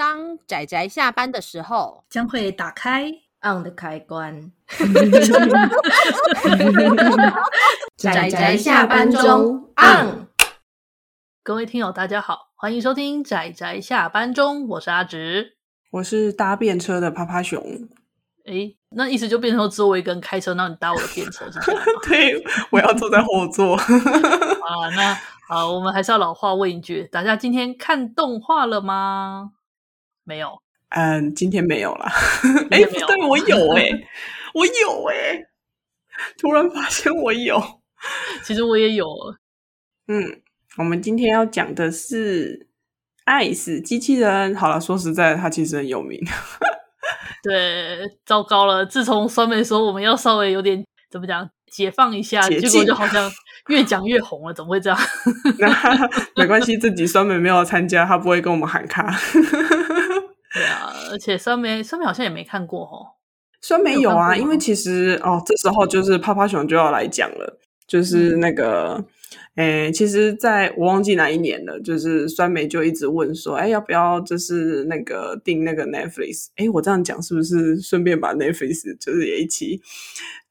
当仔仔下班的时候，将会打开 on 的开关。仔仔下班中 on。各位听友，大家好，欢迎收听仔仔下班中，我是阿直，我是搭便车的趴趴熊。诶，那意思就变成说，只有我一个人开车，让你搭我的便车是这样吗？对，我要坐在后座。啊，那好，我们还是要老话问一句，大家今天看动画了吗？没有。嗯，今天没有了。哎，不对，我有哎、欸，我有哎、欸，突然发现我有。其实我也有。嗯，我们今天要讲的是《爱死机器人》。好了，说实在，它其实很有名。对，糟糕了！自从酸梅说我们要稍微有点怎么讲解放一下，结果就好像越讲越红了，怎么会这样？没关系，自己酸梅没有参加，他不会跟我们喊卡。对啊，而且酸梅酸梅好像也没看过哦。酸梅有啊，有因为其实哦，这时候就是趴趴熊就要来讲了，就是那个。嗯诶，其实在我忘记哪一年了，就是酸梅就一直问说，哎，要不要就是那个订那个 Netflix？诶，我这样讲是不是顺便把 Netflix 就是也一起？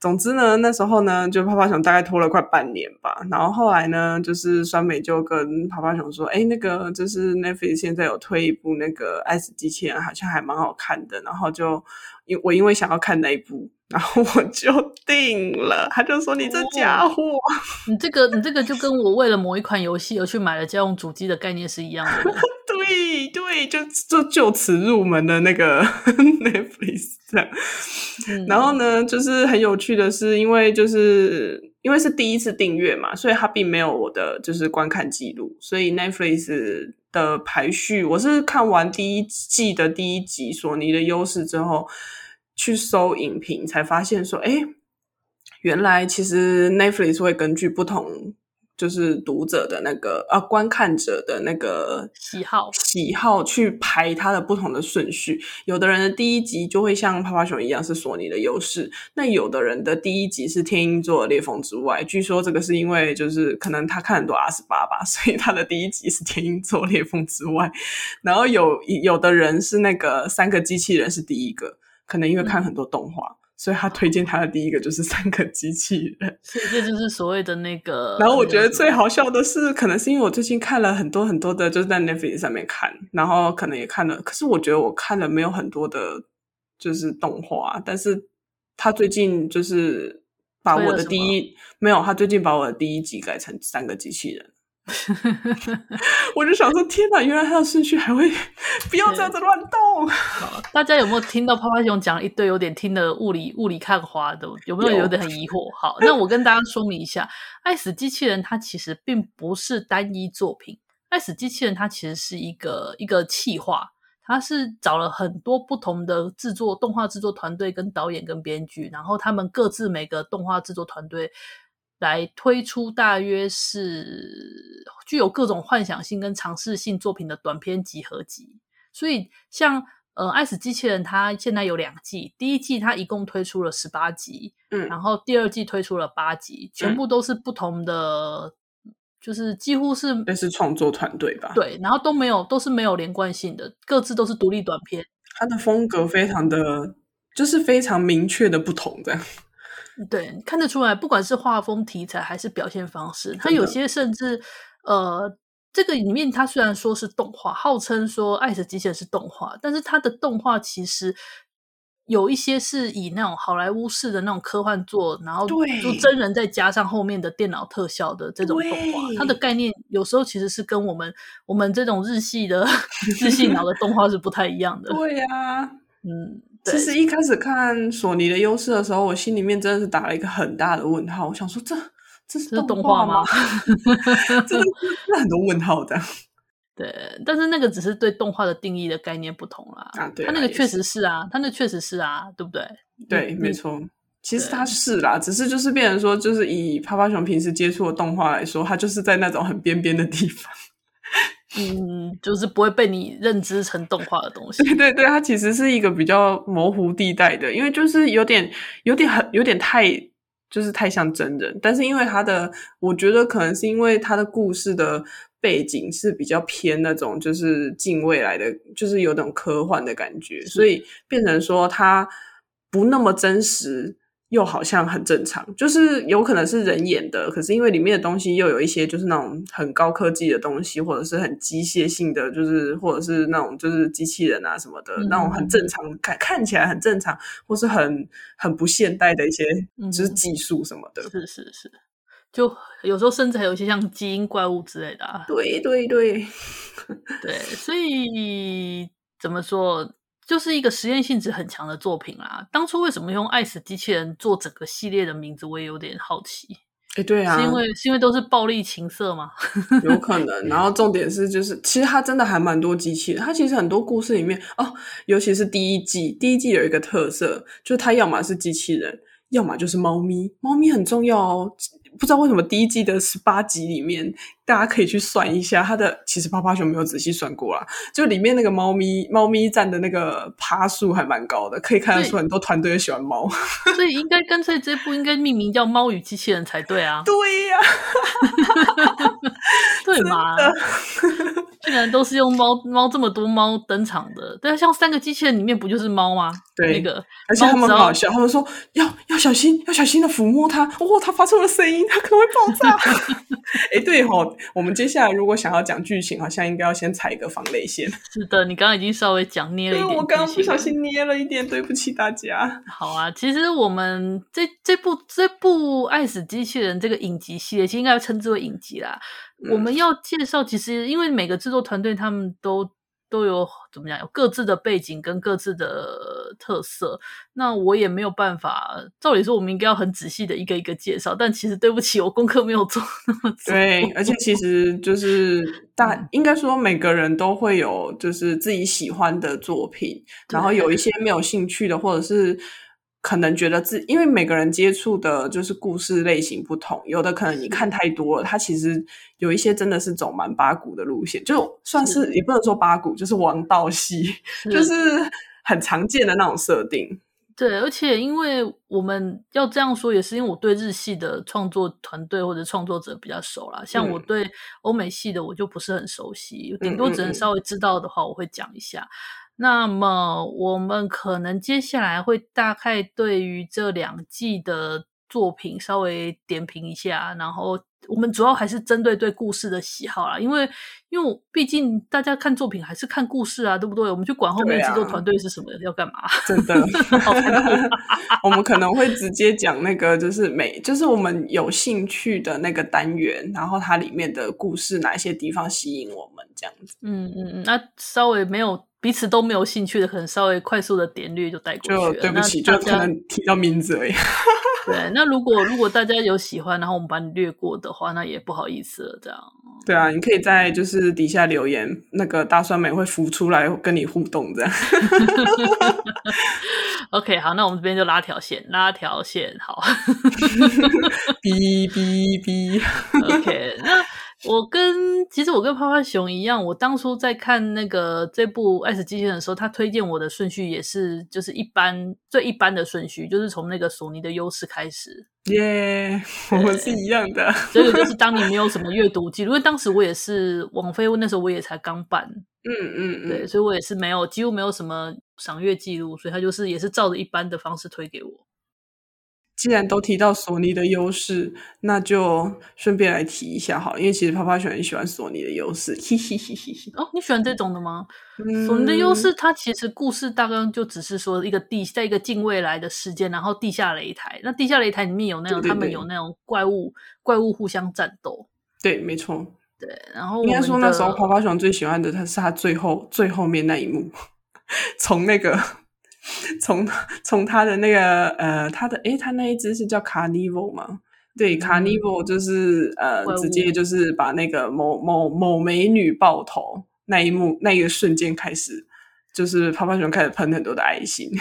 总之呢，那时候呢，就泡泡熊大概拖了快半年吧。然后后来呢，就是酸梅就跟泡泡熊说，哎，那个就是 Netflix 现在有推一部那个《爱死机器人》，好像还蛮好看的。然后就因我因为想要看那一部。然后我就定了，他就说：“你这家伙，哦、你这个你这个就跟我为了某一款游戏而去买了家用主机的概念是一样的。对”对对，就就就此入门的那个 Netflix 这样。嗯、然后呢，就是很有趣的是，因为就是因为是第一次订阅嘛，所以它并没有我的就是观看记录，所以 Netflix 的排序，我是看完第一季的第一集《索尼的优势》之后。去搜影评，才发现说，哎，原来其实 Netflix 会根据不同，就是读者的那个啊，观看者的那个喜好喜好去排它的不同的顺序。有的人的第一集就会像泡泡熊一样是索尼的优势，那有的人的第一集是天鹰座的裂缝之外。据说这个是因为就是可能他看很多阿斯巴吧，所以他的第一集是天鹰座裂缝之外。然后有有的人是那个三个机器人是第一个。可能因为看很多动画，嗯、所以他推荐他的第一个就是三个机器人，所以这就是所谓的那个。然后我觉得最好笑的是，可能是因为我最近看了很多很多的，就是在 Netflix 上面看，然后可能也看了，可是我觉得我看了没有很多的，就是动画，但是他最近就是把我的第一没有，他最近把我的第一集改成三个机器人。我就想说，天哪！原来他的顺序还会 不要这样子乱动。好，大家有没有听到趴趴熊讲一堆有点听得雾里雾里看花的？有没有有点很疑惑？好，那我跟大家说明一下，《爱死机器人》它其实并不是单一作品，《爱死机器人》它其实是一个一个企划，它是找了很多不同的制作动画制作团队跟导演跟编剧，然后他们各自每个动画制作团队。来推出大约是具有各种幻想性跟尝试性作品的短篇集合集，所以像呃《爱死机器人》它现在有两季，第一季它一共推出了十八集，嗯，然后第二季推出了八集，全部都是不同的，嗯、就是几乎是那是创作团队吧？对，然后都没有都是没有连贯性的，各自都是独立短片，它的风格非常的就是非常明确的不同这样。对，看得出来，不管是画风、题材还是表现方式，它有些甚至，呃，这个里面它虽然说是动画，号称说《爱死机器人》是动画，但是它的动画其实有一些是以那种好莱坞式的那种科幻做，然后就真人再加上后面的电脑特效的这种动画，它的概念有时候其实是跟我们我们这种日系的 日系脑的动画是不太一样的。对呀、啊，嗯。其实一开始看索尼的优势的时候，我心里面真的是打了一个很大的问号。我想说这，这这是动画吗？真的是很多问号的。对，但是那个只是对动画的定义的概念不同啦。啊，对，他那个确实是啊，他那确实是啊，对不对？对，没错。其实他是啦，只是就是变成说，就是以趴趴熊平时接触的动画来说，他就是在那种很边边的地方。嗯，就是不会被你认知成动画的东西。对对对，它其实是一个比较模糊地带的，因为就是有点、有点很、有点太，就是太像真人。但是因为它的，我觉得可能是因为它的故事的背景是比较偏那种就是近未来的，就是有种科幻的感觉，所以变成说它不那么真实。又好像很正常，就是有可能是人演的，可是因为里面的东西又有一些就是那种很高科技的东西，或者是很机械性的，就是或者是那种就是机器人啊什么的，嗯、那种很正常看看起来很正常，或是很很不现代的一些就是技术什么的。嗯、是是是，就有时候甚至还有一些像基因怪物之类的啊。对对对对，所以怎么说？就是一个实验性质很强的作品啦。当初为什么用《爱死机器人》做整个系列的名字，我也有点好奇。哎，对啊，是因为是因为都是暴力情色吗？有可能。然后重点是，就是其实它真的还蛮多机器人。它其实很多故事里面哦，尤其是第一季，第一季有一个特色，就是它要么是机器人，要么就是猫咪。猫咪很重要哦。不知道为什么第一季的十八集里面，大家可以去算一下它的。其实趴趴熊没有仔细算过啦，就里面那个猫咪，猫咪站的那个趴数还蛮高的，可以看得出很多团队喜欢猫。所以应该干脆这部应该命名叫《猫与机器人》才对啊。对呀、啊，对嘛？竟然都是用猫猫这么多猫登场的，但像三个机器人里面不就是猫吗？对，那个而且他们很好笑，他们说要要小心，要小心的抚摸它。哦，它发出了声音，它可能会爆炸。哎，对吼，我们接下来如果想要讲剧情，好像应该要先踩一个防雷线。是的，你刚刚已经稍微讲捏了一点，我刚刚不小心捏了一点，对不起大家。好啊，其实我们这这部这部《爱死机器人》这个影集系列，其实应该要称之为影集啦。我们要介绍，其实因为每个制作团队他们都都有怎么讲，有各自的背景跟各自的特色。那我也没有办法，照理说我们应该要很仔细的一个一个介绍，但其实对不起，我功课没有做那么多。对，而且其实就 是大应该说每个人都会有就是自己喜欢的作品，然后有一些没有兴趣的，或者是。可能觉得自，因为每个人接触的就是故事类型不同，有的可能你看太多了，它其实有一些真的是走蛮八股的路线，就算是，是也不能说八股，就是王道系，是就是很常见的那种设定。对，而且因为我们要这样说，也是因为我对日系的创作团队或者创作者比较熟啦，像我对欧美系的我就不是很熟悉，嗯、顶多只能稍微知道的话，我会讲一下。嗯嗯嗯那么我们可能接下来会大概对于这两季的作品稍微点评一下，然后我们主要还是针对对故事的喜好啦，因为因为毕竟大家看作品还是看故事啊，对不对？我们去管后面制作团队是什么、啊、要干嘛？真的，我们可能会直接讲那个就是每就是我们有兴趣的那个单元，然后它里面的故事哪一些地方吸引我们这样子。嗯嗯嗯，那稍微没有。彼此都没有兴趣的，可能稍微快速的点略就带过去了。就对不起，就可能提到名字而已。对，那如果如果大家有喜欢，然后我们把你略过的话，那也不好意思了。这样。对啊，你可以在就是底下留言，那个大酸梅会浮出来跟你互动这样。OK，好，那我们这边就拉条线，拉条线，好。哔哔哔。OK，那。我跟其实我跟趴趴熊一样，我当初在看那个这部《爱死机器人》的时候，他推荐我的顺序也是就是一般最一般的顺序，就是从那个索尼的优势开始。耶，yeah, 我们是一样的。这个就是当你没有什么阅读记录，因为当时我也是网飞，那时候我也才刚办，嗯嗯嗯，对，所以我也是没有几乎没有什么赏阅记录，所以他就是也是照着一般的方式推给我。既然都提到索尼的优势，那就顺便来提一下好，因为其实泡泡熊很喜欢索尼的优势。哦，你喜欢这种的吗？嗯、索尼的优势，它其实故事大概就只是说一个地，在一个近未来的时间，然后地下擂台。那地下擂台里面有那种，他们有那种怪物，怪物互相战斗。对，没错。对，然后应该说那时候泡泡熊最喜欢的，它是它最后最后面那一幕，从那个。从从他的那个呃，他的诶，他那一只是叫 Carnival 吗？对、嗯、Carnival 就是呃，直接就是把那个某某某美女爆头那一幕那一个瞬间开始，就是泡泡熊开始喷很多的爱心。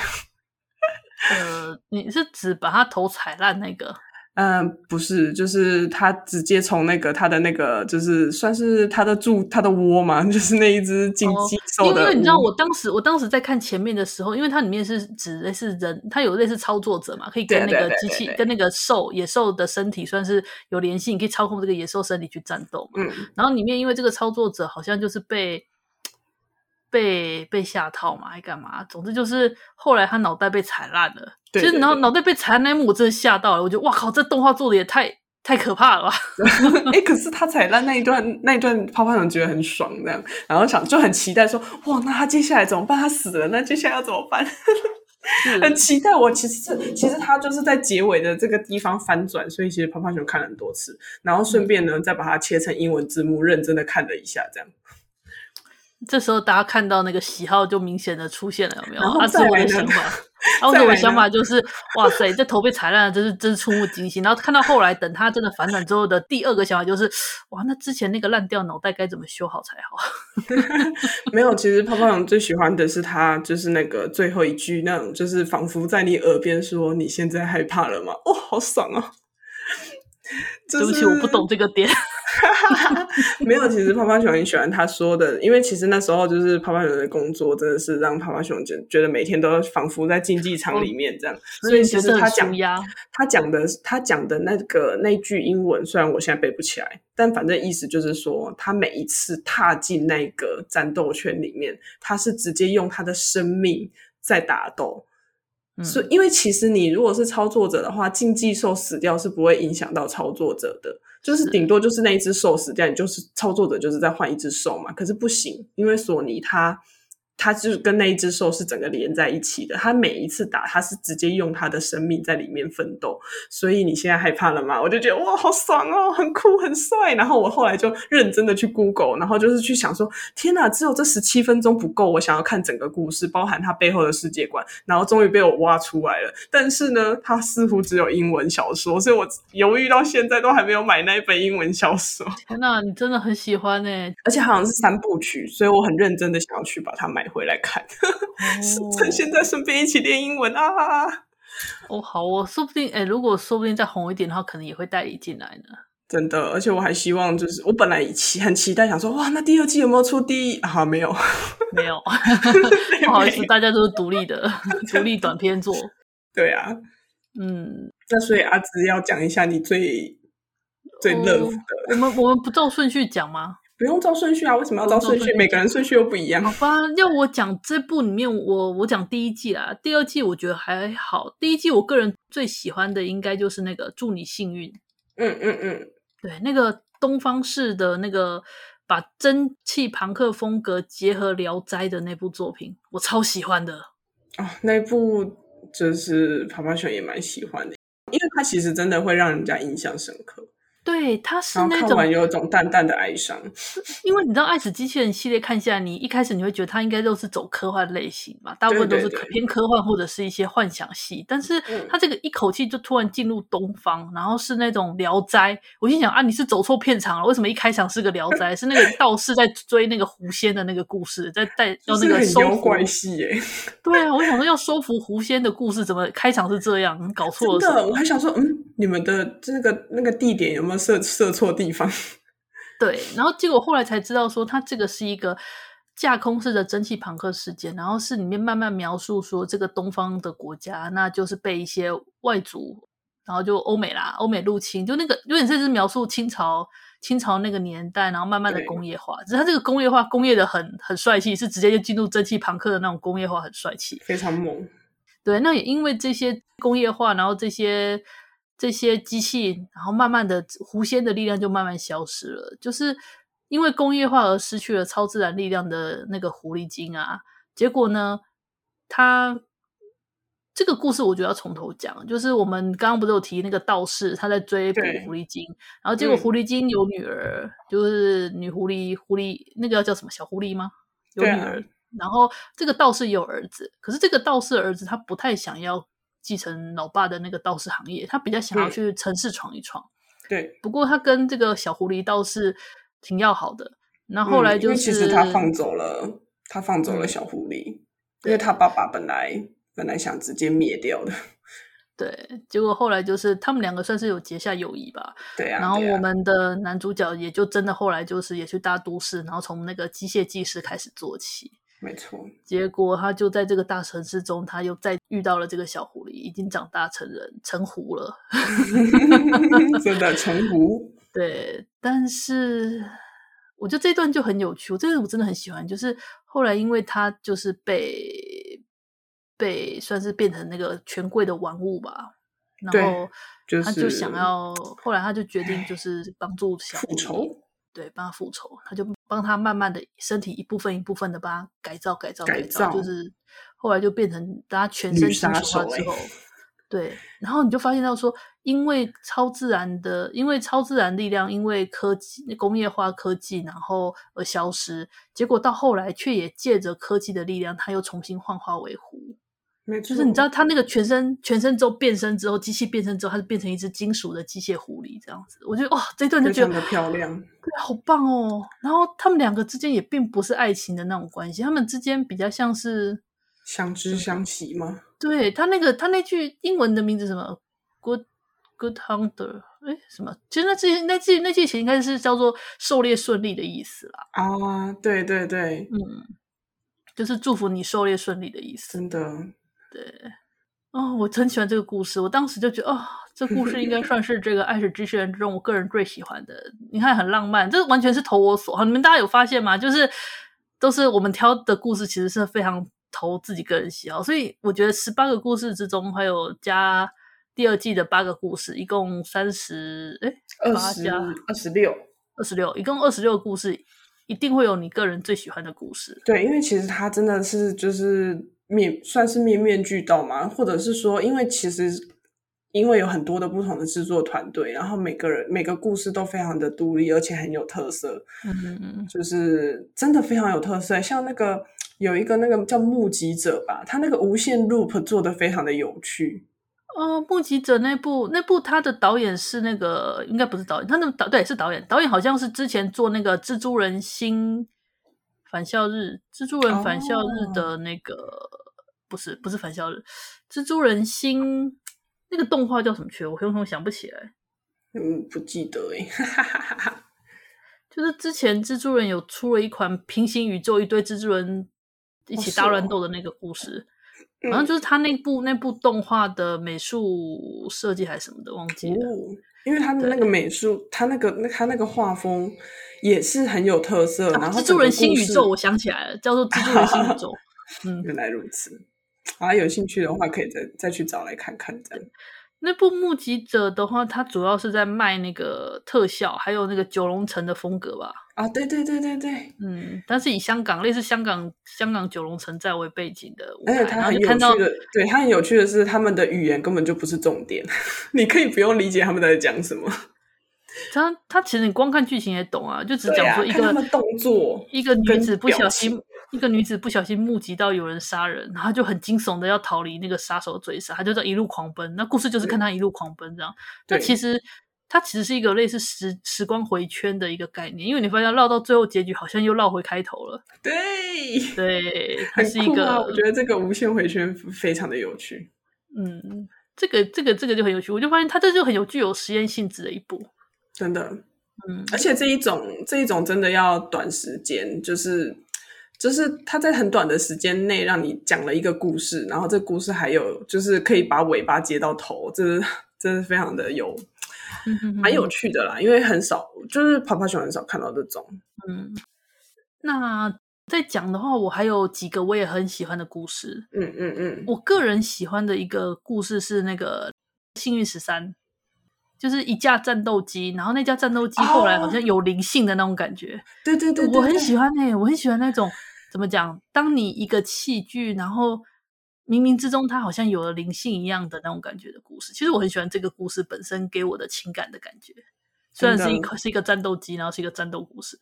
呃，你是指把他头踩烂那个？嗯，不是，就是他直接从那个他的那个，就是算是他的住他的窝嘛，就是那一只金鸡兽的、哦。因为你知道，我当时我当时在看前面的时候，因为它里面是指类似人，它有类似操作者嘛，可以跟那个机器跟那个兽野兽的身体算是有联系，你可以操控这个野兽身体去战斗嘛。嗯。然后里面因为这个操作者好像就是被被被下套嘛，还干嘛？总之就是后来他脑袋被踩烂了。其实，然后脑袋被踩那一幕，我真的吓到了。我觉得，哇靠，这动画做的也太太可怕了吧！哎、欸，可是他踩烂那一段，那一段泡泡熊觉得很爽，这样，然后想就很期待说，哇，那他接下来怎么办？他死了，那接下来要怎么办？很期待。我其实是，其实他就是在结尾的这个地方翻转，所以其实泡泡熊看了很多次，然后顺便呢，嗯、再把它切成英文字幕，认真的看了一下，这样。这时候大家看到那个喜好就明显的出现了，有没有？然后再来呢？然后我的想法就是，哇塞，这头被踩烂了，真是真是触目惊心。然后看到后来，等他真的反转之后的第二个想法就是，哇，那之前那个烂掉脑袋该怎么修好才好？没有，其实泡泡熊最喜欢的是他，就是那个最后一句那种，就是仿佛在你耳边说：“你现在害怕了吗？”哦，好爽啊！对不起，我不懂这个点。没有，其实泡泡熊很喜欢他说的，因为其实那时候就是泡泡熊的工作，真的是让泡泡熊觉觉得每天都仿佛在竞技场里面这样。哦、所以其实他讲他讲的他讲的那个那句英文，虽然我现在背不起来，但反正意思就是说，他每一次踏进那个战斗圈里面，他是直接用他的生命在打斗。是，因为其实你如果是操作者的话，竞技兽死掉是不会影响到操作者的，就是顶多就是那一只兽死掉，你就是操作者就是再换一只兽嘛。可是不行，因为索尼它。他就是跟那一只兽是整个连在一起的，他每一次打，他是直接用他的生命在里面奋斗。所以你现在害怕了吗？我就觉得哇，好爽哦，很酷，很帅。然后我后来就认真的去 Google，然后就是去想说，天哪，只有这十七分钟不够，我想要看整个故事，包含他背后的世界观。然后终于被我挖出来了，但是呢，它似乎只有英文小说，所以我犹豫到现在都还没有买那一本英文小说。天哪，你真的很喜欢诶，而且好像是三部曲，所以我很认真的想要去把它买。回来看，趁现在顺便一起练英文啊！哦，好，我说不定，哎，如果说不定再红一点的话，可能也会带你进来呢。真的，而且我还希望，就是我本来期很期待，想说，哇，那第二季有没有出第一？啊，没有，没有，不好意思，大家都是独立的，独立短片做。对啊，嗯，那所以阿芝要讲一下你最最乐的。我们我们不照顺序讲吗？不用照顺序啊？为什么要照顺序？每个人顺序又不一样。好吧，要我讲这部里面，我我讲第一季啦，第二季我觉得还好。第一季我个人最喜欢的应该就是那个祝你幸运。嗯嗯嗯，对，那个东方式的那个把蒸汽朋克风格结合聊斋的那部作品，我超喜欢的。啊、哦，那部就是泡泡熊也蛮喜欢的，因为它其实真的会让人家印象深刻。对，它是那种有一种淡淡的哀伤，因为你知道《爱死机器人》系列看下来，你一开始你会觉得它应该都是走科幻类型嘛，大部分都是偏科幻或者是一些幻想系，但是它这个一口气就突然进入东方，然后是那种聊斋。我心想啊，你是走错片场了？为什么一开场是个聊斋？是那个 道士在追那个狐仙的那个故事，在带要那个收妖怪系耶？对啊，我想说要收服狐仙的故事，怎么开场是这样？搞错了。真的，我还想说，嗯，你们的这个那个地点有没有？设设错地方，对，然后结果后来才知道说，它这个是一个架空式的蒸汽朋克事件，然后是里面慢慢描述说，这个东方的国家，那就是被一些外族，然后就欧美啦，欧美入侵，就那个有点像是描述清朝，清朝那个年代，然后慢慢的工业化，只是它这个工业化工业的很很帅气，是直接就进入蒸汽朋克的那种工业化，很帅气，非常猛。对，那也因为这些工业化，然后这些。这些机器，然后慢慢的，狐仙的力量就慢慢消失了，就是因为工业化而失去了超自然力量的那个狐狸精啊。结果呢，他这个故事我觉得要从头讲，就是我们刚刚不是有提那个道士他在追捕狐狸精，然后结果狐狸精有女儿，嗯、就是女狐狸，狐狸那个叫什么小狐狸吗？有女儿，啊、然后这个道士也有儿子，可是这个道士的儿子他不太想要。继承老爸的那个道士行业，他比较想要去城市闯一闯。对，不过他跟这个小狐狸倒是挺要好的。那后，来就是，嗯、其实他放走了，他放走了小狐狸，嗯、因为他爸爸本来本来想直接灭掉的。对，结果后来就是他们两个算是有结下友谊吧。对啊。然后我们的男主角也就真的后来就是也去大都市，然后从那个机械技师开始做起。没错。结果他就在这个大城市中，他又再遇到了这个小狐狸，已经长大成人，成狐了。真的成狐。对，但是我觉得这段就很有趣，我这个我真的很喜欢。就是后来因为他就是被。被算是变成那个权贵的玩物吧，然后他就想要，就是、后来他就决定就是帮助小复仇，对，帮他复仇，他就帮他慢慢的身体一部分一部分的帮他改造改造改造，改造就是后来就变成大家全身金属化之后，对，然后你就发现到说，因为超自然的，因为超自然力量，因为科技工业化科技，然后而消失，结果到后来却也借着科技的力量，它又重新幻化为狐。就是你知道他那个全身全身之后变身之后，机器变身之后，它就变成一只金属的机械狐狸这样子。我觉得哇，这一段就觉得非常的漂亮，对，好棒哦。然后他们两个之间也并不是爱情的那种关系，他们之间比较像是相知相惜吗？对，他那个他那句英文的名字什么？Good Good Hunter，哎，什么？其实那句那句那句其实应该是叫做狩猎顺利的意思啦。啊，对对对，嗯，就是祝福你狩猎顺利的意思，真的。对，哦，我很喜欢这个故事。我当时就觉得，哦，这故事应该算是这个《爱是机器人》中我个人最喜欢的。你看，很浪漫，这完全是投我所好。你们大家有发现吗？就是都是我们挑的故事，其实是非常投自己个人喜好。所以我觉得十八个故事之中，还有加第二季的八个故事，一共三十，哎，二十加二十六，二十六，一共二十六个故事，一定会有你个人最喜欢的故事。对，因为其实它真的是就是。面算是面面俱到嘛？或者是说，因为其实因为有很多的不同的制作团队，然后每个人每个故事都非常的独立，而且很有特色。嗯嗯，就是真的非常有特色。像那个有一个那个叫目击者吧，他那个无限 loop 做的非常的有趣。哦，目击者那部那部他的导演是那个应该不是导演，他那个导对是导演，导演好像是之前做那个蜘蛛人新。返校日，蜘蛛人返校日的那个、oh. 不是不是返校日，蜘蛛人新那个动画叫什么去？我永远想不起来。嗯，不记得诶。就是之前蜘蛛人有出了一款平行宇宙，一堆蜘蛛人一起大乱斗的那个故事，好像、oh, 就是他那部、嗯、那部动画的美术设计还是什么的，忘记了。Oh. 因为他的那个美术，他那个那他那个画风也是很有特色。然后蜘蛛人新宇宙，我想起来了，叫做蜘蛛人新宇宙。嗯，原来如此。啊，有兴趣的话可以再再去找来看看这样。那部目击者的话，它主要是在卖那个特效，还有那个九龙城的风格吧？啊，对对对对对，嗯，但是以香港类似香港香港九龙城寨为背景的，而且它很有趣的，对，它很有趣的是，他们的语言根本就不是重点，你可以不用理解他们在讲什么。他他其实你光看剧情也懂啊，就只讲说一个动作，一个女子不小心。一个女子不小心目击到有人杀人，然后就很惊悚的要逃离那个杀手追杀，她就在一路狂奔。那故事就是看她一路狂奔这样。那其实它其实是一个类似时时光回圈的一个概念，因为你发现绕到最后结局好像又绕回开头了。对对，它是一个、啊。我觉得这个无限回圈非常的有趣。嗯，这个这个这个就很有趣，我就发现它这就很有具有实验性质的一部。真的，嗯，而且这一种这一种真的要短时间，就是。就是他在很短的时间内让你讲了一个故事，然后这故事还有就是可以把尾巴接到头，这是真是非常的有，蛮有趣的啦。因为很少，就是泡泡熊很少看到这种。嗯，那在讲的话，我还有几个我也很喜欢的故事。嗯嗯嗯，我个人喜欢的一个故事是那个幸运十三，就是一架战斗机，然后那架战斗机后来好像有灵性的那种感觉。哦、对，对，对对对，我很喜欢诶、欸，我很喜欢那种。怎么讲？当你一个器具，然后冥冥之中它好像有了灵性一样的那种感觉的故事，其实我很喜欢这个故事本身给我的情感的感觉。虽然是一个是一个战斗机，然后是一个战斗故事，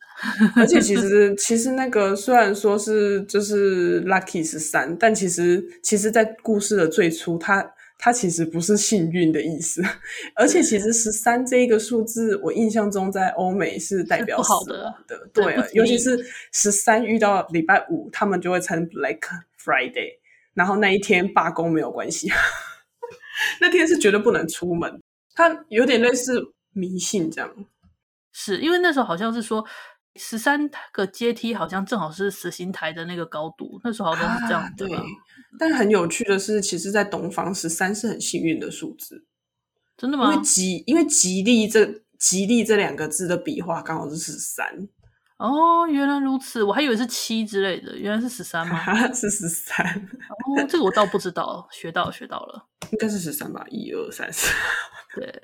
而且其 实其实那个虽然说是就是 Lucky 十三，但其实其实，在故事的最初，它。它其实不是幸运的意思，而且其实十三这一个数字，我印象中在欧美是代表死亡的，的对，对，尤其是十三遇到礼拜五，他们就会称 Black Friday，然后那一天罢工没有关系。那天是绝对不能出门，它有点类似迷信这样。是因为那时候好像是说十三个阶梯好像正好是死刑台的那个高度，那时候好像是这样、啊、对。但很有趣的是，其实，在东方十三是很幸运的数字，真的吗？因为吉，因为吉利这吉利这两个字的笔画刚好是十三。哦，原来如此，我还以为是七之类的，原来是十三吗？是十三。哦，这个我倒不知道，学到学到了，应该是十三吧？一二三四。对，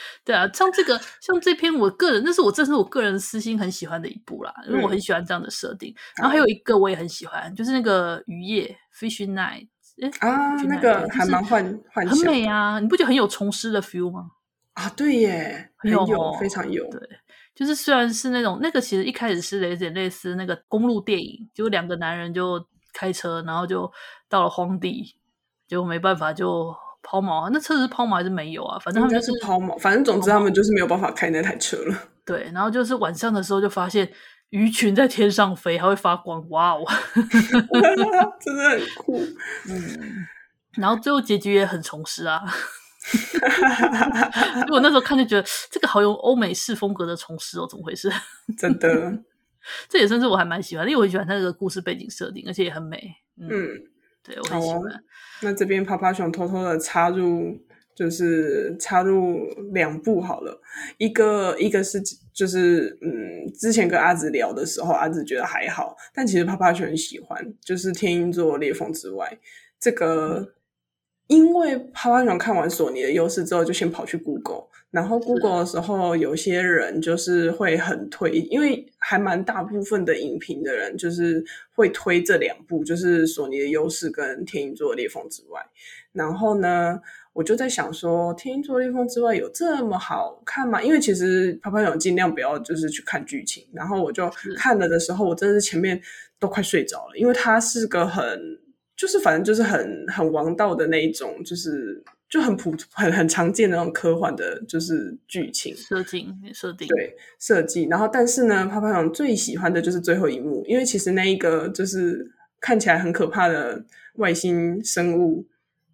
对啊，像这个，像这篇，我个人那是我这是我个人私心很喜欢的一部啦，因为我很喜欢这样的设定。然后还有一个我也很喜欢，就是那个雨夜 Fishing Night，哎啊，那个还蛮幻幻想，很美啊，你不觉得很有虫师的 feel 吗？啊，对耶，很有，有非常有，对。就是虽然是那种那个，其实一开始是有点类似那个公路电影，就两个男人就开车，然后就到了荒地，结果没办法就抛锚啊。那车子是抛锚还是没有啊？反正他们就是抛锚，反正总之他们就是没有办法开那台车了。对，然后就是晚上的时候就发现鱼群在天上飞，还会发光，哇哦 真的很酷。嗯，然后最后结局也很重拾啊。因为我那时候看就觉得这个好有欧美式风格的虫师哦，怎么回事？真的，这也算是我还蛮喜欢的，因为我很喜欢它那个故事背景设定，而且也很美。嗯，嗯对我很喜欢。哦、那这边趴趴熊偷偷的插入，就是插入两部好了，一个一个是就是嗯，之前跟阿紫聊的时候，阿紫觉得还好，但其实趴趴熊很喜欢，就是《天鹰座裂缝之外》这个。嗯因为趴趴熊看完索尼的优势之后，就先跑去 Google，然后 Google 的时候，有些人就是会很推，因为还蛮大部分的影评的人就是会推这两部，就是索尼的优势跟天鹰座裂缝之外。然后呢，我就在想说，天鹰座裂缝之外有这么好看吗？因为其实泡泡熊尽量不要就是去看剧情，然后我就看了的时候，我真的是前面都快睡着了，因为它是个很。就是反正就是很很王道的那一种，就是就很普很很常见的那种科幻的，就是剧情设计设定对设计。然后但是呢，泡泡糖最喜欢的就是最后一幕，因为其实那一个就是看起来很可怕的外星生物，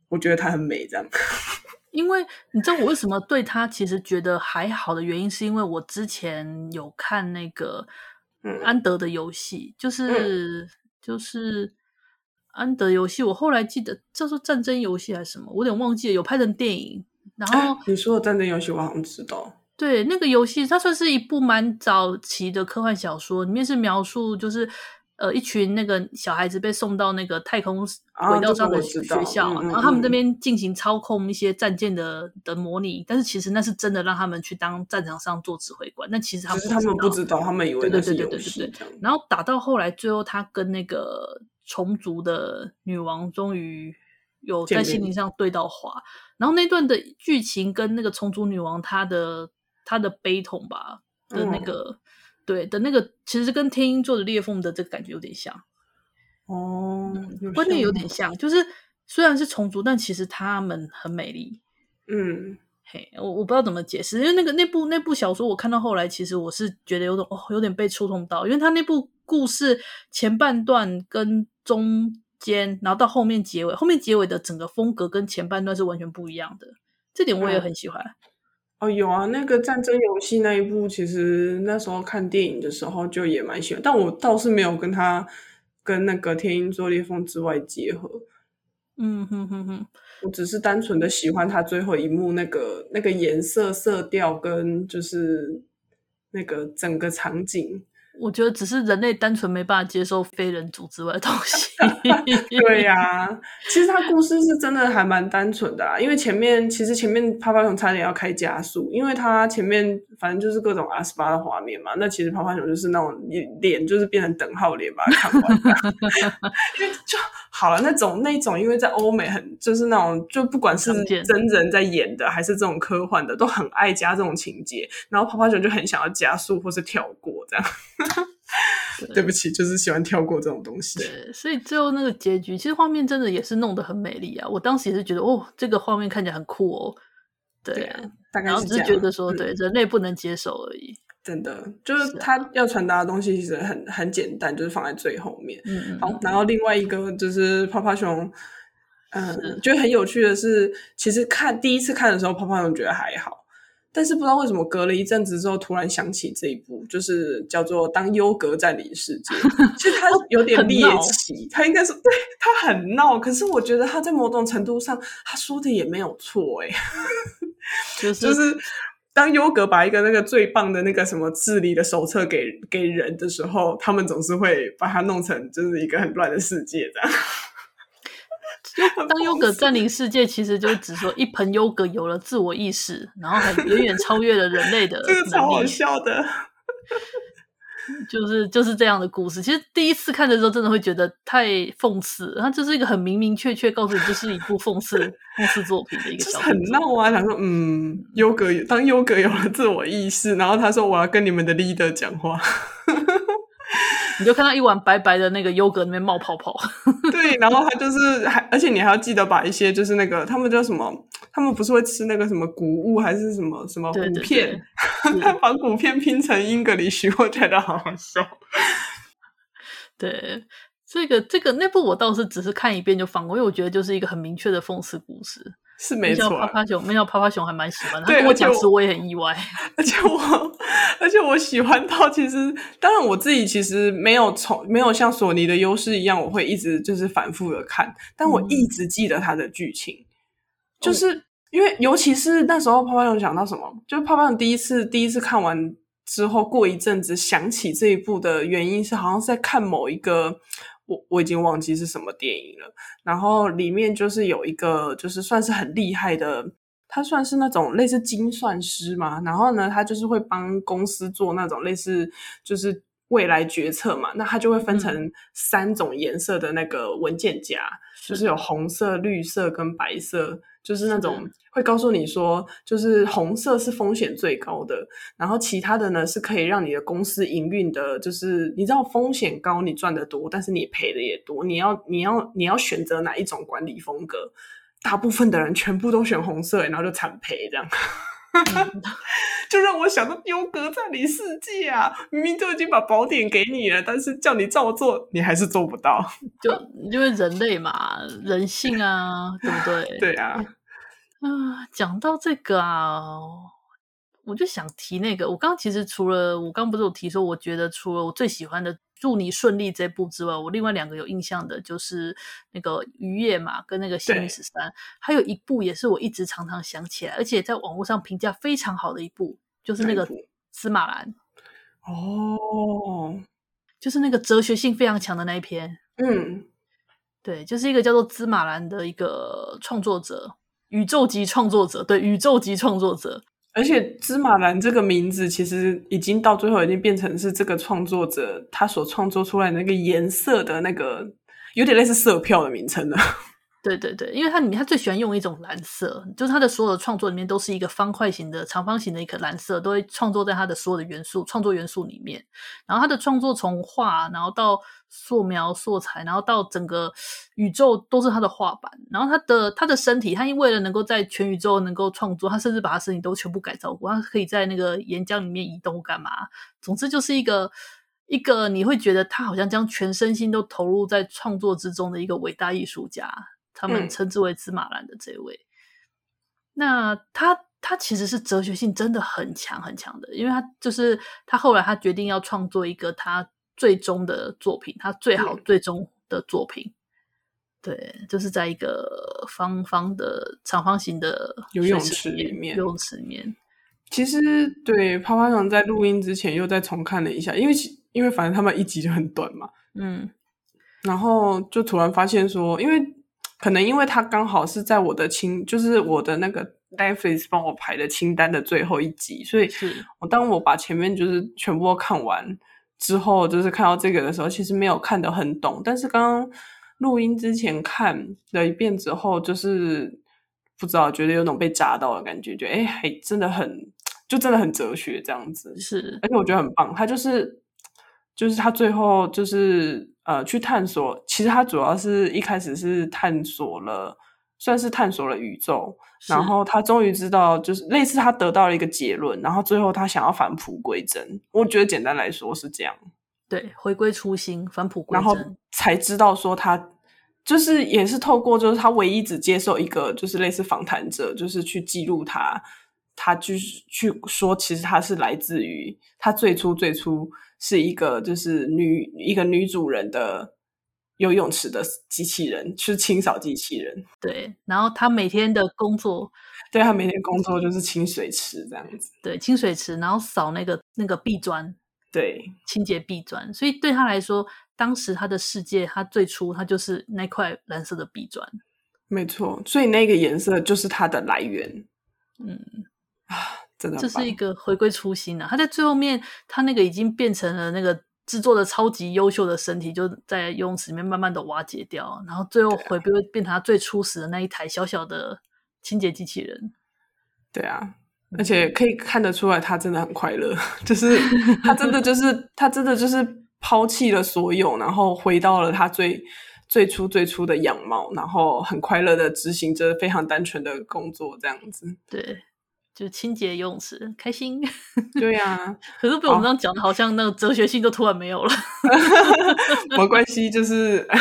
我觉得它很美。这样，因为你知道我为什么对它其实觉得还好的原因，是因为我之前有看那个安德的游戏，就是、嗯、就是。安德游戏，我后来记得叫做战争游戏还是什么，我有点忘记了。有拍成电影，然后你说的战争游戏，我好像知道。对，那个游戏它算是一部蛮早期的科幻小说，里面是描述就是呃一群那个小孩子被送到那个太空轨道上的学校，然后他们这边进行操控一些战舰的的模拟，但是其实那是真的让他们去当战场上做指挥官，那其实他们他们不知道，他们以为那是游戏。然后打到后来，最后他跟那个。虫族的女王终于有在心灵上对到话，然后那段的剧情跟那个虫族女王她的她的悲痛吧的那个、嗯、对的那个，其实跟天鹰座的裂缝的这个感觉有点像。哦，观念有点像，就是虽然是虫族，但其实他们很美丽。嗯，嘿，我我不知道怎么解释，因为那个那部那部小说我看到后来，其实我是觉得有种哦，有点被触动到，因为他那部故事前半段跟中间，然后到后面结尾，后面结尾的整个风格跟前半段是完全不一样的，这点我也很喜欢。嗯、哦，有啊，那个战争游戏那一部，其实那时候看电影的时候就也蛮喜欢，但我倒是没有跟他跟那个天鹰座裂缝之外结合。嗯哼哼哼，我只是单纯的喜欢他最后一幕那个那个颜色色调跟就是那个整个场景。我觉得只是人类单纯没办法接受非人族之外的东西。对呀、啊，其实他故事是真的还蛮单纯的啊，因为前面其实前面趴趴熊差点要开加速，因为他前面反正就是各种阿斯巴的画面嘛，那其实趴趴熊就是那种脸就是变成等号脸把它看完，因为就好了那种那种，因为在欧美很就是那种就不管是真人在演的还是这种科幻的，都很爱加这种情节，然后趴趴熊就很想要加速或是跳过这样。对，对不起，就是喜欢跳过这种东西。对，所以最后那个结局，其实画面真的也是弄得很美丽啊！我当时也是觉得，哦，这个画面看起来很酷哦。对，对啊，大概是然后只是觉得说，对、嗯、人类不能接受而已。真的，就是他要传达的东西其实很很简单，就是放在最后面。嗯嗯。好，然后另外一个就是泡泡熊，嗯，觉得很有趣的是，其实看第一次看的时候，泡泡熊觉得还好，但是不知道为什么隔了一阵子之后，突然想起这一部，就是叫做《当优格占领世界》。其实他有点猎奇，他应该是对他很闹，可是我觉得他在某种程度上，他说的也没有错，哎，就是。就是当优格把一个那个最棒的那个什么治理的手册给给人的时候，他们总是会把它弄成就是一个很乱的世界这样。当优格占领世界，其实就是指说一盆优格有了自我意识，然后还远远超越了人类的能力。这个超好笑的。就是就是这样的故事。其实第一次看的时候，真的会觉得太讽刺。它就是一个很明明确确告诉你，这是一部讽刺 讽刺作品的一个小。很闹啊！想说：“嗯，优格当优格有了自我意识，然后他说我要跟你们的 leader 讲话。”你就看到一碗白白的那个优格里面冒泡泡，对，然后他就是还，而且你还要记得把一些就是那个他们叫什么，他们不是会吃那个什么谷物还是什么什么谷片，他把谷片拼成 English，我觉得好好笑。对，这个这个那部我倒是只是看一遍就放过，因为我觉得就是一个很明确的讽刺故事。是没错，趴趴熊，没有趴趴熊还蛮喜欢的。他跟我讲时，我也很意外。而且我，而且我喜欢到，其实当然我自己其实没有从没有像索尼的优势一样，我会一直就是反复的看，但我一直记得它的剧情，嗯、就是因为尤其是那时候趴趴熊讲到什么，就是趴趴熊第一次第一次看完之后，过一阵子想起这一部的原因是，好像是在看某一个。我我已经忘记是什么电影了，然后里面就是有一个，就是算是很厉害的，他算是那种类似精算师嘛，然后呢，他就是会帮公司做那种类似就是未来决策嘛，那他就会分成三种颜色的那个文件夹，嗯、就是有红色、绿色跟白色，就是那种。会告诉你说，就是红色是风险最高的，然后其他的呢是可以让你的公司营运的，就是你知道风险高，你赚得多，但是你赔的也多。你要你要你要选择哪一种管理风格？大部分的人全部都选红色，然后就惨赔这样，嗯、就让我想到优格在你世界啊！明明就已经把宝典给你了，但是叫你照做，你还是做不到。就因为人类嘛，人性啊，对不对？对啊。啊，讲到这个啊，我就想提那个。我刚刚其实除了我刚刚不是有提说，我觉得除了我最喜欢的《祝你顺利》这部之外，我另外两个有印象的就是那个《渔业》嘛，跟那个《幸运十三》，还有一部也是我一直常常想起来，而且在网络上评价非常好的一部，就是那个《司马兰》。哦，就是那个哲学性非常强的那一篇。嗯，对，就是一个叫做司马兰的一个创作者。宇宙级创作者，对，宇宙级创作者，而且芝麻蓝这个名字其实已经到最后已经变成是这个创作者他所创作出来那个颜色的那个有点类似色票的名称了。对对对，因为他里面他最喜欢用一种蓝色，就是他的所有的创作里面都是一个方块型的长方形的一颗蓝色，都会创作在他的所有的元素创作元素里面。然后他的创作从画，然后到素描、素材，然后到整个宇宙都是他的画板。然后他的他的身体，他因为了能够在全宇宙能够创作，他甚至把他身体都全部改造过，他可以在那个岩浆里面移动干嘛？总之就是一个一个你会觉得他好像将全身心都投入在创作之中的一个伟大艺术家。他们称之为“芝麻兰”的这位，嗯、那他他其实是哲学性真的很强很强的，因为他就是他后来他决定要创作一个他最终的作品，他最好最终的作品，嗯、对，就是在一个方方的长方形的游泳池里面，游泳池里面。其实对趴趴糖在录音之前又再重看了一下，因为因为反正他们一集就很短嘛，嗯，然后就突然发现说，因为。可能因为他刚好是在我的清，就是我的那个 Netflix 帮我排的清单的最后一集，所以我当我把前面就是全部都看完之后，就是看到这个的时候，其实没有看得很懂。但是刚刚录音之前看了一遍之后，就是不知道觉得有种被扎到的感觉，觉得哎，还真的很，就真的很哲学这样子。是，而且我觉得很棒，他就是就是他最后就是。呃，去探索，其实他主要是一开始是探索了，算是探索了宇宙，然后他终于知道，就是类似他得到了一个结论，然后最后他想要返璞归真。我觉得简单来说是这样，对，回归初心，返璞归真，然后才知道说他就是也是透过就是他唯一只接受一个就是类似访谈者，就是去记录他，他就是去说，其实他是来自于他最初最初是一个就是女一个女主人的游泳池的机器人，就是清扫机器人。对，然后他每天的工作，对他每天工作就是清水池这样子。对，清水池，然后扫那个那个壁砖。对，清洁壁砖，所以对他来说，当时他的世界，他最初他就是那块蓝色的壁砖，没错，所以那个颜色就是它的来源。嗯啊，真的，这是一个回归初心啊！他在最后面，他那个已经变成了那个制作的超级优秀的身体，就在游泳池里面慢慢的瓦解掉，然后最后回归变成他最初始的那一台小小的清洁机器人。对啊。而且可以看得出来，他真的很快乐，就是他真的就是 他真的就是抛弃了所有，然后回到了他最最初最初的样貌，然后很快乐的执行着非常单纯的工作，这样子。对，就清洁游泳池，开心。对呀、啊，可是被我们这样讲的，好像那个哲学性都突然没有了。没关系，就是。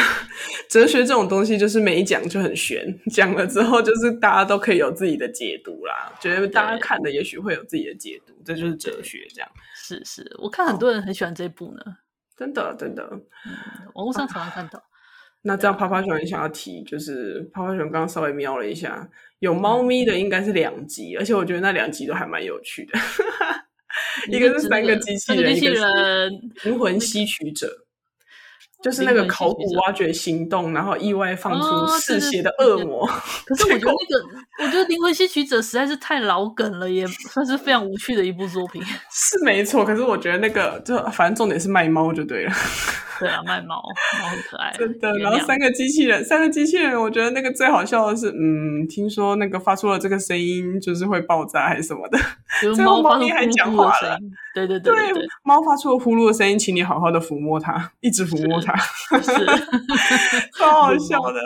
哲学这种东西，就是每一讲就很玄，讲了之后，就是大家都可以有自己的解读啦。觉得大家看的也许会有自己的解读，这就是哲学这样。是是，我看很多人很喜欢这部呢，真的真的，嗯，网络上常常看到。啊，那这样趴趴熊也想要提，就是趴趴熊刚刚稍微瞄了一下，有猫咪的应该是两集，而且我觉得那两集都还蛮有趣的。一个是三个机器人，机器人灵魂吸取者。就是那个考古挖掘行动，然后意外放出嗜血的恶魔。可 是我觉得那个，我觉得灵魂吸取者实在是太老梗了，也算是非常无趣的一部作品。是没错，可是我觉得那个就反正重点是卖猫就对了。对啊，卖猫，猫很可爱，真的。然后三个机器人，三个机器人，我觉得那个最好笑的是，嗯，听说那个发出了这个声音就是会爆炸还是什么的。最后猫咪还讲话了，对对对对，猫发出了呼噜的声音，请你好好的抚摸它，一直抚摸它，是，超好笑的。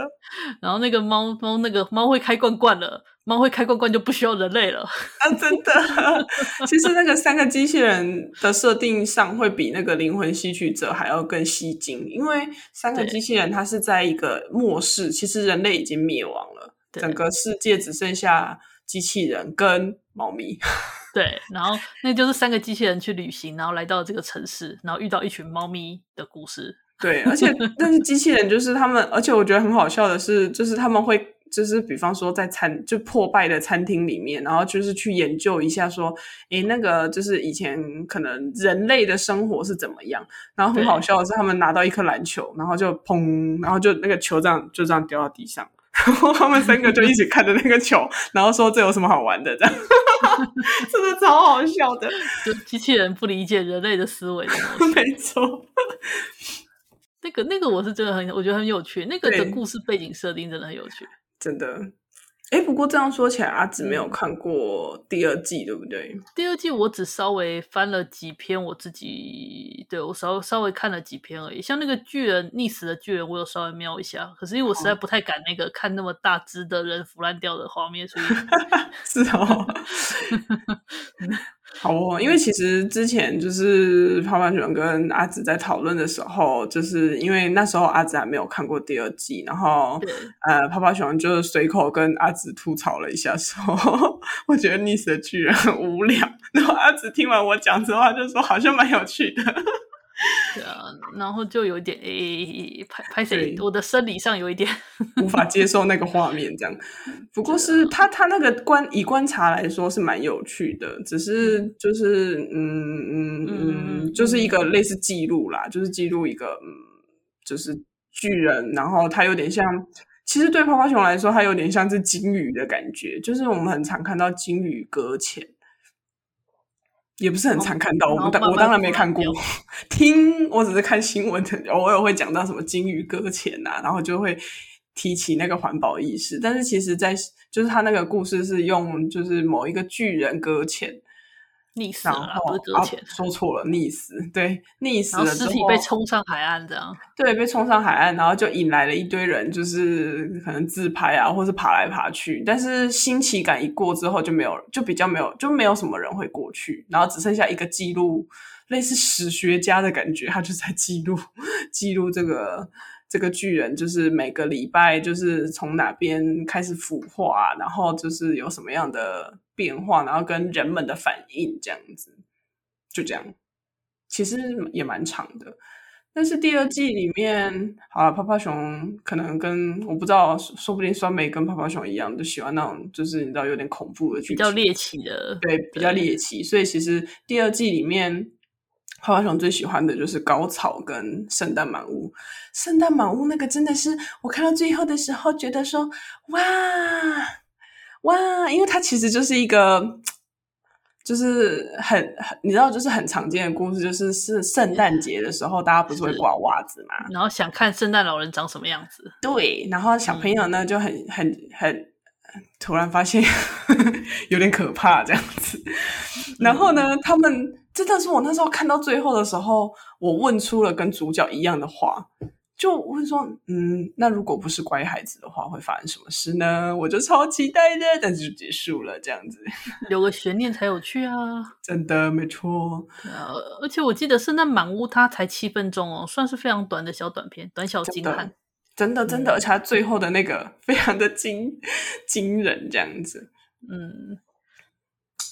然后那个猫猫那个猫会开罐罐了。猫会开罐罐就不需要人类了啊！真的，其实那个三个机器人的设定上会比那个灵魂吸取者还要更吸睛，因为三个机器人它是在一个末世，其实人类已经灭亡了，整个世界只剩下机器人跟猫咪。对，然后那就是三个机器人去旅行，然后来到这个城市，然后遇到一群猫咪的故事。对，而且但是机器人就是他们，而且我觉得很好笑的是，就是他们会。就是比方说在餐就破败的餐厅里面，然后就是去研究一下说，诶，那个就是以前可能人类的生活是怎么样。然后很好笑的是，他们拿到一颗篮球，然后就砰，然后就那个球这样就这样掉到地上，然后他们三个就一起看着那个球，然后说这有什么好玩的？这样 真的超好笑的，就机器人不理解人类的思维的 没错。那个那个我是真的很我觉得很有趣，那个的故事背景设定真的很有趣。真的，哎，不过这样说起来，阿紫没有看过第二季，对不对？第二季我只稍微翻了几篇，我自己对我稍稍微看了几篇而已。像那个巨人溺死的巨人，我有稍微瞄一下，可是因为我实在不太敢那个看那么大只的人腐烂掉的画面，所以 是哦。好哦，因为其实之前就是泡泡熊跟阿紫在讨论的时候，就是因为那时候阿紫还没有看过第二季，然后呃，泡泡熊就随口跟阿紫吐槽了一下说，说我觉得逆死的巨人很无聊，然后阿紫听完我讲之后，他就说好像蛮有趣的。对啊，然后就有点诶，拍拍谁？我的生理上有一点无法接受那个 画面，这样。不过是他他那个观以观察来说是蛮有趣的，只是就是嗯嗯嗯，嗯，就是一个类似记录啦，就是记录一个嗯，就是巨人，然后他有点像，其实对泡泡熊来说，他有点像是鲸鱼的感觉，就是我们很常看到鲸鱼搁浅。也不是很常看到，我们当我当然没看过，听我只是看新闻，偶尔会讲到什么鲸鱼搁浅啊，然后就会提起那个环保意识。但是其实，在就是他那个故事是用就是某一个巨人搁浅。溺死了，不是搁浅，说错了，溺死，对，溺死尸体被冲上海岸，这样，对，被冲上海岸，然后就引来了一堆人，就是可能自拍啊，或是爬来爬去，但是新奇感一过之后，就没有，就比较没有，就没有什么人会过去，然后只剩下一个记录，类似史学家的感觉，他就在记录记录这个这个巨人就是每个礼拜就是从哪边开始腐化，然后就是有什么样的变化，然后跟人们的反应这样子，就这样，其实也蛮长的。但是第二季里面，好了，泡泡熊可能跟我不知道，说不定酸梅跟泡泡熊一样，就喜欢那种就是你知道有点恐怖的剧情，比较猎奇的，对，比较猎奇。所以其实第二季里面，泡泡熊最喜欢的就是高草跟圣诞满屋。圣诞满屋那个真的是我看到最后的时候，觉得说哇哇，因为它其实就是一个。就是很很，你知道，就是很常见的故事，就是是圣诞节的时候，大家不是会挂袜子嘛？然后想看圣诞老人长什么样子。对，然后小朋友呢、嗯、就很很很突然发现 有点可怕这样子。然后呢，嗯、他们真的是我那时候看到最后的时候，我问出了跟主角一样的话。就会说，嗯，那如果不是乖孩子的话，会发生什么事呢？我就超期待的，但是就结束了，这样子，留个悬念才有趣啊！真的没错。呃，而且我记得《圣诞满屋》它才七分钟哦，算是非常短的小短片，短小精悍。真的，真的，而且它最后的那个 非常的惊惊人，这样子，嗯，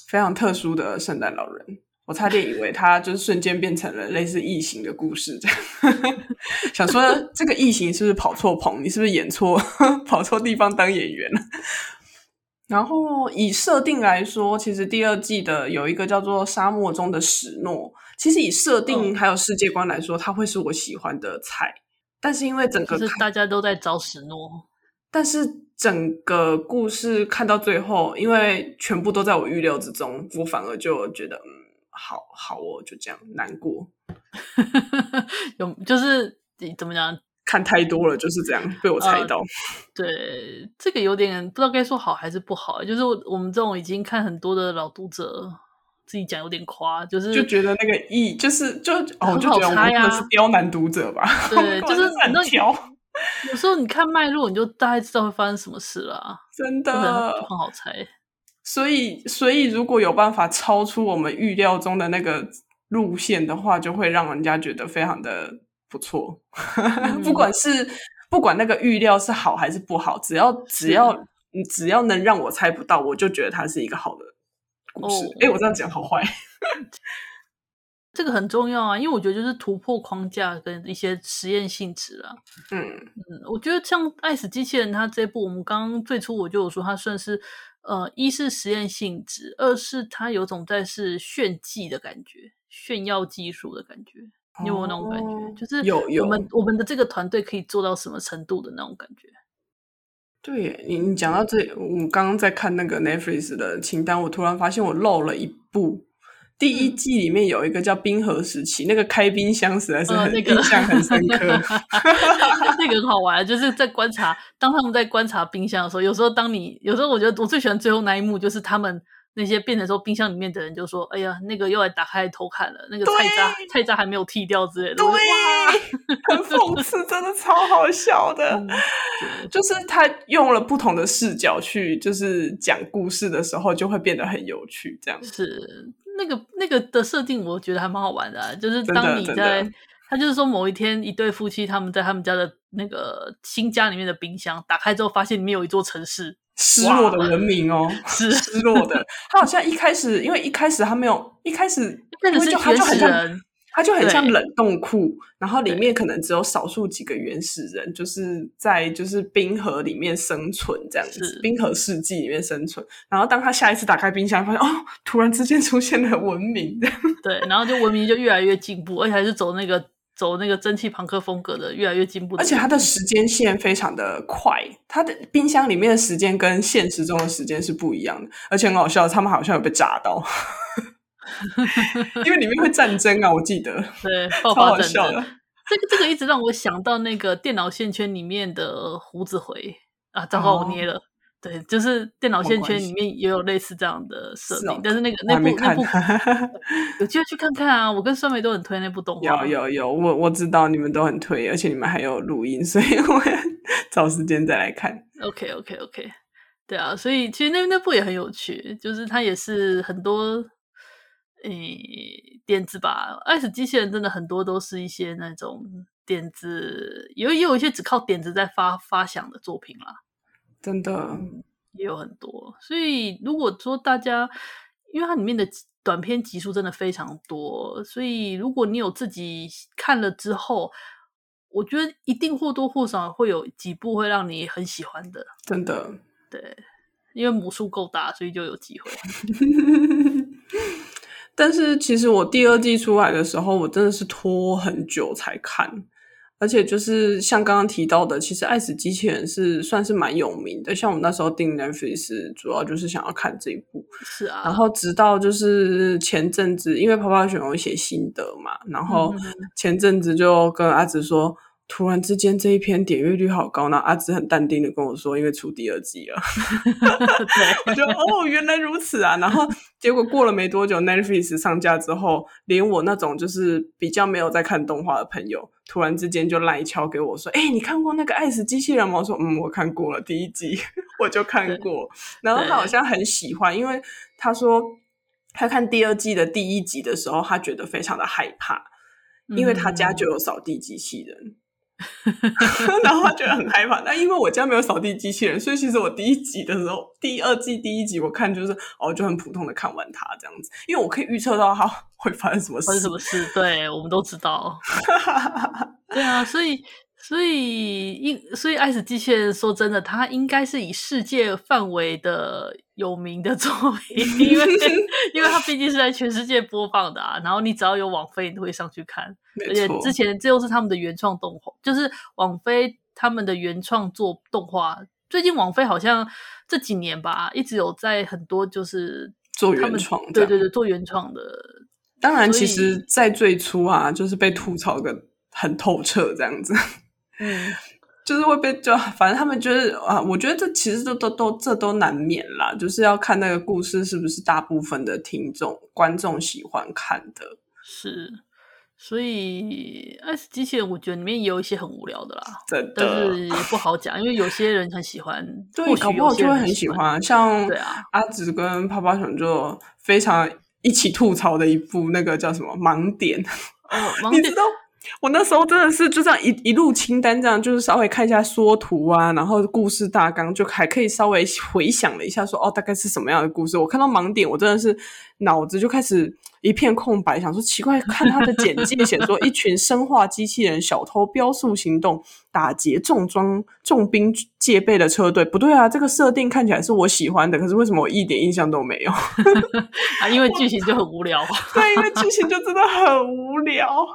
非常特殊的圣诞老人。我差点以为他就是瞬间变成了类似异形的故事，这样 想说这个异形是不是跑错棚？你是不是演错，跑错地方当演员了？然后以设定来说，其实第二季的有一个叫做《沙漠中的史诺》，其实以设定还有世界观来说，它会是我喜欢的菜。但是因为整个大家都在找史诺，但是整个故事看到最后，因为全部都在我预料之中，我反而就觉得嗯。好好哦，就这样难过，有就是怎么讲？看太多了，就是这样被我猜到。呃、对，这个有点不知道该说好还是不好。就是我们这种已经看很多的老读者，自己讲有点夸，就是就觉得那个意就是就哦，就觉得我们可能是刁难读者吧？对，就是很挑。有时候你看脉络，你就大概知道会发生什么事了。真的很好猜。所以，所以如果有办法超出我们预料中的那个路线的话，就会让人家觉得非常的不错。嗯、不管是不管那个预料是好还是不好，只要只要你只要能让我猜不到，我就觉得它是一个好的故事。哎、哦，我这样讲好坏？这个很重要啊，因为我觉得就是突破框架跟一些实验性质啊。嗯嗯，我觉得像《爱死机器人》它这部，我们刚刚最初我就有说它算是。呃，一是实验性质，二是它有种在是炫技的感觉，炫耀技术的感觉，你有没有那种感觉？哦、就是有有我们我们的这个团队可以做到什么程度的那种感觉？对，你你讲到这，我刚刚在看那个 Netflix 的清单，我突然发现我漏了一部。第一季里面有一个叫冰河时期，那个开冰箱实在是很印象很深刻。那个很好玩，就是在观察，当他们在观察冰箱的时候，有时候当你有时候我觉得我最喜欢最后那一幕，就是他们那些变成说冰箱里面的人就说：“哎呀，那个又来打开偷看了，那个菜渣菜渣还没有剃掉之类的。”对，很讽刺，真的超好笑的。嗯、就是他用了不同的视角去，就是讲故事的时候，就会变得很有趣。这样是。那个那个的设定，我觉得还蛮好玩的，啊。就是当你在，他就是说某一天，一对夫妻他们在他们家的那个新家里面的冰箱打开之后，发现里面有一座城市，失落的文明哦，是失落的。他好像一开始，因为一开始他没有，一开始那个是原始人。它就很像冷冻库，然后里面可能只有少数几个原始人，就是在就是冰河里面生存这样子，冰河世纪里面生存。然后当他下一次打开冰箱，发现哦，突然之间出现了文明，对，然后就文明就越来越进步，而且还是走那个走那个蒸汽朋克风格的，越来越进步。而且它的时间线非常的快，它的冰箱里面的时间跟现实中的时间是不一样的，而且很好笑，他们好像有被炸到。因为里面会战争啊，我记得，对，爆发战争。这个这个一直让我想到那个电脑线圈里面的胡子回啊，糟糕，我捏了。哦、对，就是电脑线圈里面也有类似这样的设定，是哦、但是那个那部那部 有机会去看看啊！我跟酸梅都很推那部动画。有有有，我我知道你们都很推，而且你们还有录音，所以我找时间再来看。OK OK OK，对啊，所以其实那那部也很有趣，就是它也是很多。诶，点子吧，爱死机器人真的很多都是一些那种点子，有也有一些只靠点子在发发想的作品啦。真的、嗯、也有很多。所以如果说大家，因为它里面的短片集数真的非常多，所以如果你有自己看了之后，我觉得一定或多或少会有几部会让你很喜欢的。真的，对，因为母数够大，所以就有机会。但是其实我第二季出来的时候，我真的是拖很久才看，而且就是像刚刚提到的，其实《爱死机器人》是算是蛮有名的。像我们那时候订 Netflix，主要就是想要看这一部。是啊。然后直到就是前阵子，因为泡泡熊有写心得嘛，然后前阵子就跟阿紫说。突然之间，这一篇点阅率好高，然后阿紫很淡定的跟我说：“因为出第二季了。”对，我就哦，原来如此啊！然后结果过了没多久，Netflix 上架之后，连我那种就是比较没有在看动画的朋友，突然之间就赖敲给我说：“哎、欸，你看过那个《爱死机器人》吗？”我说：“嗯，我看过了第一集，我就看过。”然后他好像很喜欢，因为他说他看第二季的第一集的时候，他觉得非常的害怕，因为他家就有扫地机器人。嗯 然后他觉得很害怕，但因为我家没有扫地机器人，所以其实我第一集的时候，第二季第一集我看就是哦，就很普通的看完它这样子，因为我可以预测到它会发生什么事，发生什么事，对，我们都知道，对啊，所以。所以，因所以，爱死机器人说真的，它应该是以世界范围的有名的作品，因为因为它毕竟是在全世界播放的啊。然后你只要有网飞，你都会上去看。而且之前这又是他们的原创动画，就是网飞他们的原创做动画。最近网飞好像这几年吧，一直有在很多就是做原创，对对对，做原创的。当然，其实，在最初啊，就是被吐槽的很透彻这样子。嗯，就是会被就反正他们觉得啊，我觉得这其实都都都这都难免啦，就是要看那个故事是不是大部分的听众观众喜欢看的。是，所以《爱死机器人》我觉得里面也有一些很无聊的啦，真的，但是也不好讲，因为有些人很喜欢，对，搞不好就会很喜欢。像对啊，阿紫跟泡泡熊就非常一起吐槽的一部那个叫什么《盲点》，哦，盲点。你知道我那时候真的是就这样一一路清单，这样就是稍微看一下缩图啊，然后故事大纲就还可以稍微回想了一下说，说哦大概是什么样的故事。我看到盲点，我真的是脑子就开始一片空白，想说奇怪，看他的简介写说一群生化机器人小偷飙速行动，打劫重装重兵戒备的车队。不对啊，这个设定看起来是我喜欢的，可是为什么我一点印象都没有？啊，因为剧情就很无聊。对，因为剧情就真的很无聊。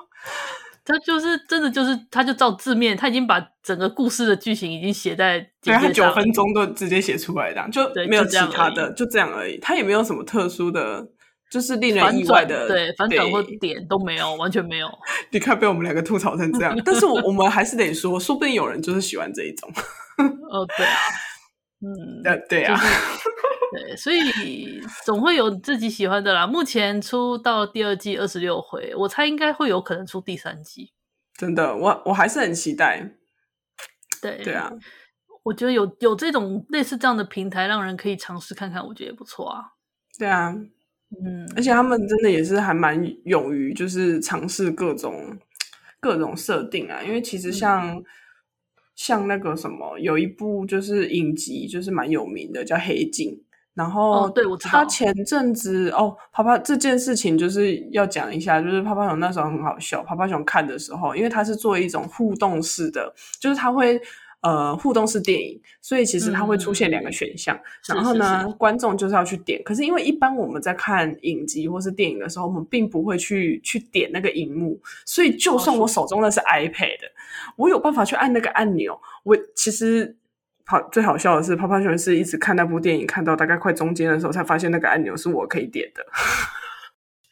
他就是真的，就是他就照字面，他已经把整个故事的剧情已经写在对，他九分钟都直接写出来的，就没有其他的，就这样而已。他也没有什么特殊的，就是令人意外的，对，反转或点都没有，完全没有。你看被我们两个吐槽成这样，但是我们还是得说，说不定有人就是喜欢这一种。哦，对啊，嗯，呃，对啊。就是 对，所以总会有自己喜欢的啦。目前出到第二季二十六回，我猜应该会有可能出第三季。真的，我我还是很期待。对对啊，我觉得有有这种类似这样的平台，让人可以尝试看看，我觉得也不错啊。对啊，嗯，而且他们真的也是还蛮勇于，就是尝试各种各种设定啊。因为其实像。嗯像那个什么，有一部就是影集，就是蛮有名的，叫《黑镜》。然后，对。他前阵子哦，泡泡这件事情就是要讲一下，就是泡泡熊那时候很好笑。泡泡熊看的时候，因为它是做一种互动式的，就是它会。呃，互动式电影，所以其实它会出现两个选项，嗯、然后呢，观众就是要去点。可是因为一般我们在看影集或是电影的时候，我们并不会去去点那个荧幕，所以就算我手中的是 iPad，我有办法去按那个按钮。我其实好最好笑的是，泡泡熊是一直看那部电影，看到大概快中间的时候，才发现那个按钮是我可以点的。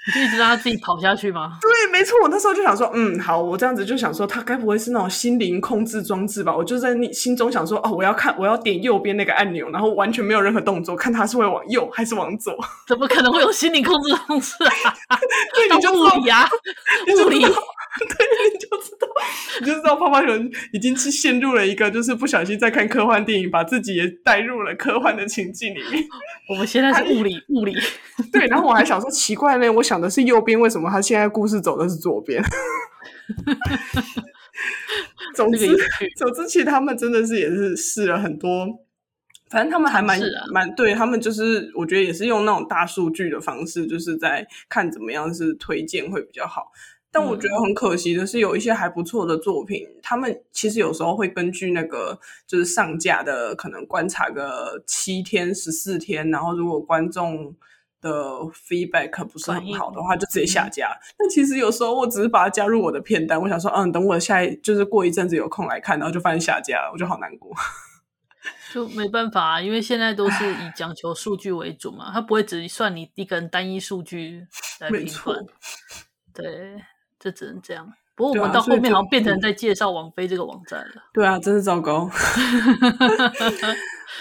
你就一直让他自己跑下去吗？对，没错。我那时候就想说，嗯，好，我这样子就想说，他该不会是那种心灵控制装置吧？我就在你心中想说，哦，我要看，我要点右边那个按钮，然后完全没有任何动作，看他是会往右还是往左？怎么可能会有心灵控制装置啊？对，你就物理啊，物理。对，你就知道，你就知道，泡泡熊已经是陷入了一个，就是不小心在看科幻电影，把自己也带入了科幻的情境里面。我们现在是物理，物理。对，然后我还想说，奇怪呢，我想的是右边，为什么他现在故事走的是左边？总之，总之，其实他们真的是也是试了很多，反正他们还蛮蛮、啊、对他们就是，我觉得也是用那种大数据的方式，就是在看怎么样是推荐会比较好。但我觉得很可惜的是，有一些还不错的作品，嗯、他们其实有时候会根据那个就是上架的可能观察个七天、十四天，然后如果观众的 feedback 不是很好的话，就直接下架。那、嗯、其实有时候我只是把它加入我的片单，我想说，嗯，等我下一就是过一阵子有空来看，然后就发现下架了，我就好难过。就没办法啊，因为现在都是以讲求数据为主嘛，它不会只算你一个人单一数据来评分。对。这只能这样。不过我们到后面好像变成在介绍王菲这个网站了。对啊，真是糟糕。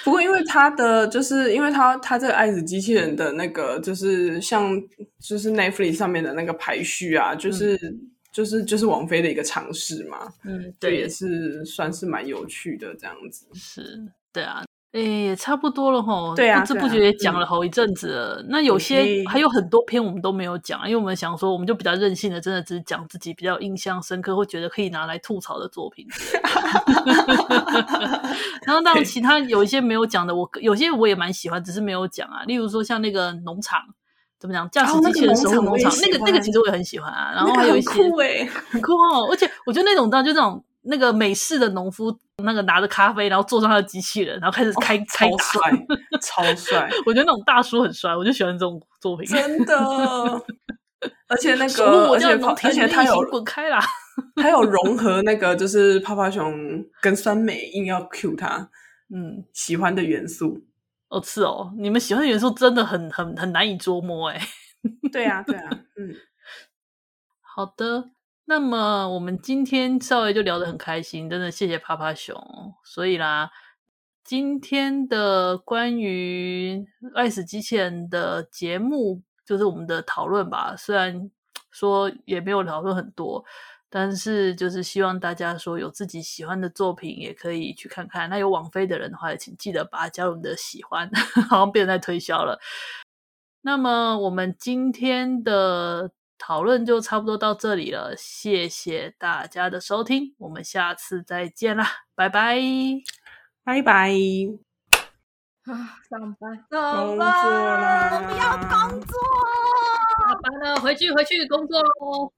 不过因为他的，就是因为他他这个爱子机器人的那个，就是像就是 Netflix 上面的那个排序啊，就是、嗯、就是就是王菲的一个尝试嘛。嗯，对，也是算是蛮有趣的这样子。是，对啊。哎，也差不多了吼。对啊，不知不觉也讲了好一阵子了。嗯、那有些还有很多篇我们都没有讲，因为我们想说，我们就比较任性的，真的只讲自己比较印象深刻或觉得可以拿来吐槽的作品。然后，当然其他有一些没有讲的，我有些我也蛮喜欢，只是没有讲啊。例如说像那个农场，怎么讲？驾驶机器人守护农场，那个那个其实我也很喜欢啊。然后还有一些很酷哎，很酷哦。而且我觉得那种当就那种。那个美式的农夫，那个拿着咖啡，然后坐上他的机器人，然后开始开、哦、开超帅，超帅！我觉得那种大叔很帅，我就喜欢这种作品。真的，而且那个，而且而且他有滚开啦，他有融合那个，就是泡泡熊跟酸梅硬要 cue 他，嗯，喜欢的元素。哦，是哦，你们喜欢的元素真的很很很难以捉摸，哎。对啊，对啊，嗯，好的。那么我们今天稍微就聊得很开心，真的谢谢趴趴熊。所以啦，今天的关于爱死机器人的节目就是我们的讨论吧。虽然说也没有讨论很多，但是就是希望大家说有自己喜欢的作品也可以去看看。那有网飞的人的话，也请记得把它加入你的喜欢，好像变成在推销了。那么我们今天的。讨论就差不多到这里了，谢谢大家的收听，我们下次再见啦，拜拜，拜拜。啊，上班，上班，我不要工作，下班了，回去回去工作喽。